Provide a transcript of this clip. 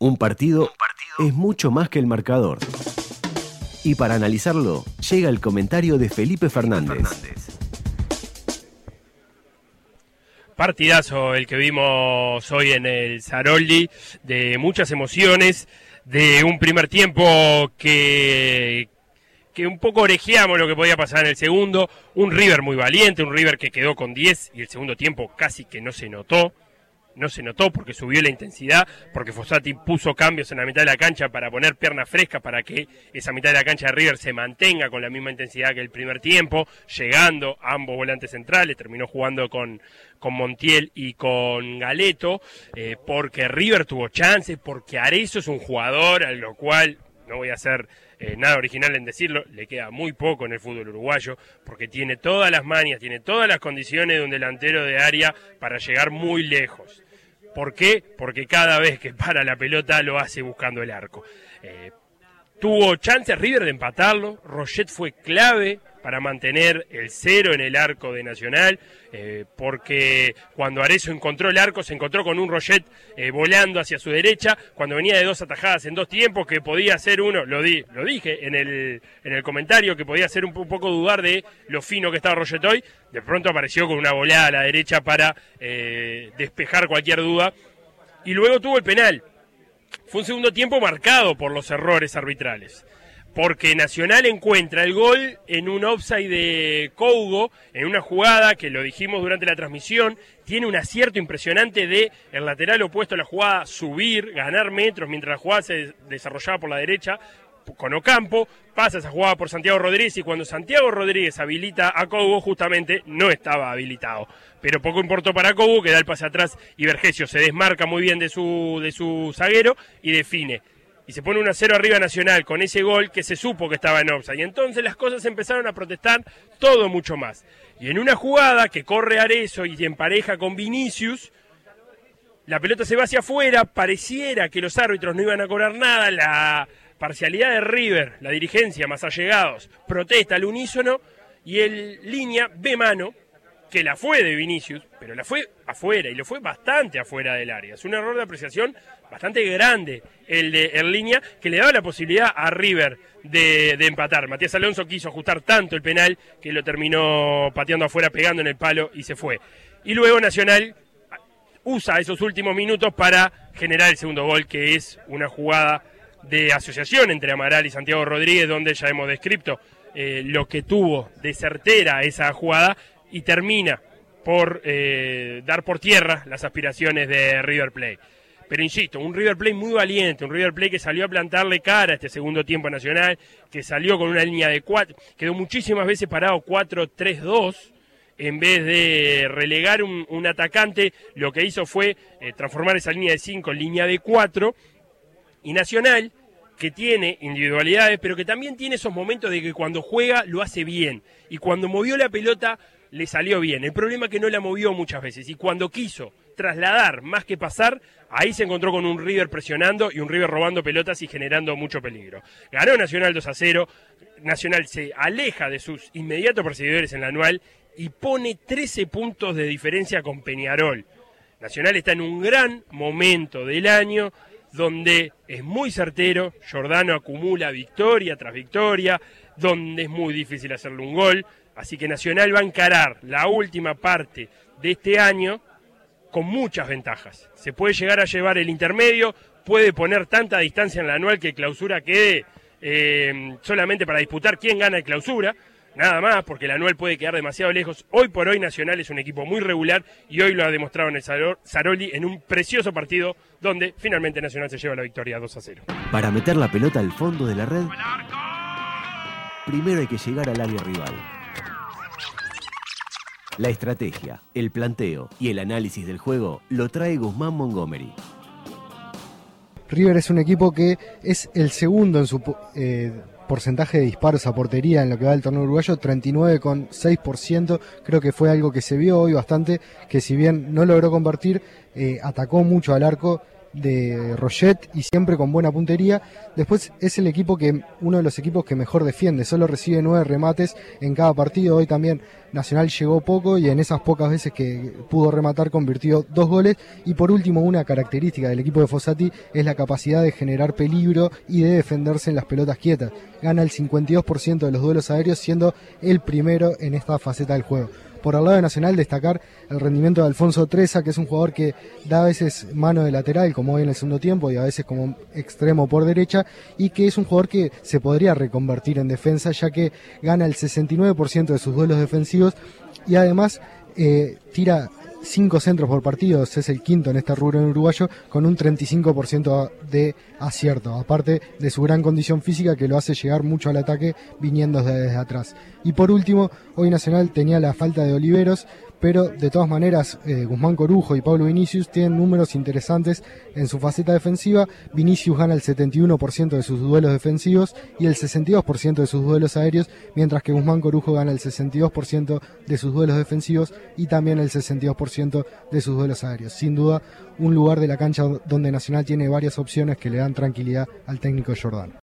Un partido, es mucho más que el marcador. Y para analizarlo, llega el comentario de Felipe Fernández. Partidazo el que vimos hoy en el Zaroldi, de muchas emociones, de un primer tiempo que, que un poco orejeamos lo que podía pasar en el segundo, un River muy valiente, un River que quedó con 10 y el segundo tiempo casi que no se notó, no se notó porque subió la intensidad, porque Fossati puso cambios en la mitad de la cancha para poner piernas frescas para que esa mitad de la cancha de River se mantenga con la misma intensidad que el primer tiempo, llegando a ambos volantes centrales, terminó jugando con, con Montiel y con Galeto, eh, porque River tuvo chances, porque Arezo es un jugador a lo cual no voy a hacer eh, nada original en decirlo, le queda muy poco en el fútbol uruguayo, porque tiene todas las manias, tiene todas las condiciones de un delantero de área para llegar muy lejos. ¿Por qué? Porque cada vez que para la pelota lo hace buscando el arco. Eh, tuvo chance River de empatarlo, Roget fue clave para mantener el cero en el arco de Nacional, eh, porque cuando Arezo encontró el arco se encontró con un Roget eh, volando hacia su derecha, cuando venía de dos atajadas en dos tiempos, que podía ser uno, lo, di, lo dije en el, en el comentario, que podía ser un, poco dudar de lo fino que estaba Roget hoy, de pronto apareció con una volada a la derecha para eh, despejar cualquier duda, y luego tuvo el penal. Fue un segundo tiempo marcado por los errores arbitrales porque Nacional encuentra el gol en un offside de Cougo, en una jugada que lo dijimos durante la transmisión, tiene un acierto impresionante de el lateral opuesto a la jugada subir, ganar metros mientras la jugada se desarrollaba por la derecha con Ocampo, pasa esa jugada por Santiago Rodríguez y cuando Santiago Rodríguez habilita a Cougo justamente no estaba habilitado. Pero poco importó para Cougo que da el pase atrás y Vergesio se desmarca muy bien de su, de su zaguero y define y se pone 1-0 arriba Nacional con ese gol que se supo que estaba en offside. Y entonces las cosas empezaron a protestar todo mucho más. Y en una jugada que corre Arezo y en pareja con Vinicius, la pelota se va hacia afuera, pareciera que los árbitros no iban a cobrar nada, la parcialidad de River, la dirigencia más allegados, protesta al unísono y el línea ve mano que la fue de Vinicius, pero la fue afuera y lo fue bastante afuera del área. Es un error de apreciación bastante grande el de línea que le daba la posibilidad a River de, empatar. Matías Alonso quiso ajustar tanto el penal que lo terminó pateando afuera, pegando en el palo y se fue. Y luego Nacional usa esos últimos minutos para generar el segundo gol, que es una jugada de asociación entre Amaral y Santiago Rodríguez, donde ya hemos descrito eh, lo que tuvo de certera esa jugada y termina por eh, dar por tierra las aspiraciones de River Plate. Pero insisto, un River Plate muy valiente, un River Plate que salió a plantarle cara a este segundo tiempo nacional, que salió con una línea de cuatro, quedó muchísimas veces parado 4-3-2, en vez de relegar un, atacante, lo que hizo fue eh, transformar esa línea de 5 en línea de 4, y Nacional, que tiene individualidades, pero que también tiene esos momentos de que cuando juega lo hace bien, y cuando movió la pelota le salió bien. El problema es que no la movió muchas veces, y cuando quiso trasladar más que pasar, ahí se encontró con un River presionando y un River robando pelotas y generando mucho peligro. Ganó Nacional 2 a 0, Nacional se aleja de sus inmediatos perseguidores en la anual y pone 13 puntos de diferencia con Peñarol. Nacional está en un gran momento del año donde es muy certero, Jordano acumula victoria tras victoria, donde es muy difícil hacerle un gol, así que Nacional va a encarar la última parte de este año con muchas ventajas. Se puede llegar a llevar el intermedio, puede poner tanta distancia en la anual que clausura quede eh, solamente para disputar quién gana el clausura, nada más, porque la anual puede quedar demasiado lejos. Hoy por hoy Nacional es un equipo muy regular y hoy lo ha demostrado en el Saroli en un precioso partido donde finalmente Nacional se lleva la victoria 2 a 0. Para meter la pelota al fondo de la red, primero hay que llegar al área rival. La estrategia, el planteo y el análisis del juego lo trae Guzmán Montgomery. River es un equipo que es el segundo en su eh, porcentaje de disparos a portería en lo que va del torneo uruguayo, 39,6%. Creo que fue algo que se vio hoy bastante, que si bien no logró convertir, eh, atacó mucho al arco de Roget y siempre con buena puntería. Después es el equipo que, uno de los equipos que mejor defiende, solo recibe nueve remates en cada partido. Hoy también Nacional llegó poco y en esas pocas veces que pudo rematar convirtió dos goles. Y por último, una característica del equipo de Fossati es la capacidad de generar peligro y de defenderse en las pelotas quietas. Gana el 52% de los duelos aéreos siendo el primero en esta faceta del juego. Por el lado de Nacional, destacar el rendimiento de Alfonso Treza, que es un jugador que da a veces mano de lateral, como hoy en el segundo tiempo, y a veces como extremo por derecha, y que es un jugador que se podría reconvertir en defensa, ya que gana el 69% de sus duelos defensivos y además eh, tira cinco centros por partido, es el quinto en este rubro en uruguayo, con un 35% de acierto, aparte de su gran condición física que lo hace llegar mucho al ataque viniendo desde atrás. Y por último, hoy Nacional tenía la falta de Oliveros, pero de todas maneras eh, Guzmán Corujo y Pablo Vinicius tienen números interesantes en su faceta defensiva. Vinicius gana el 71% de sus duelos defensivos y el 62% de sus duelos aéreos, mientras que Guzmán Corujo gana el 62% de sus duelos defensivos y también el 62% de sus duelos aéreos. Sin duda, un lugar de la cancha donde Nacional tiene varias opciones que le dan tranquilidad al técnico Jordán.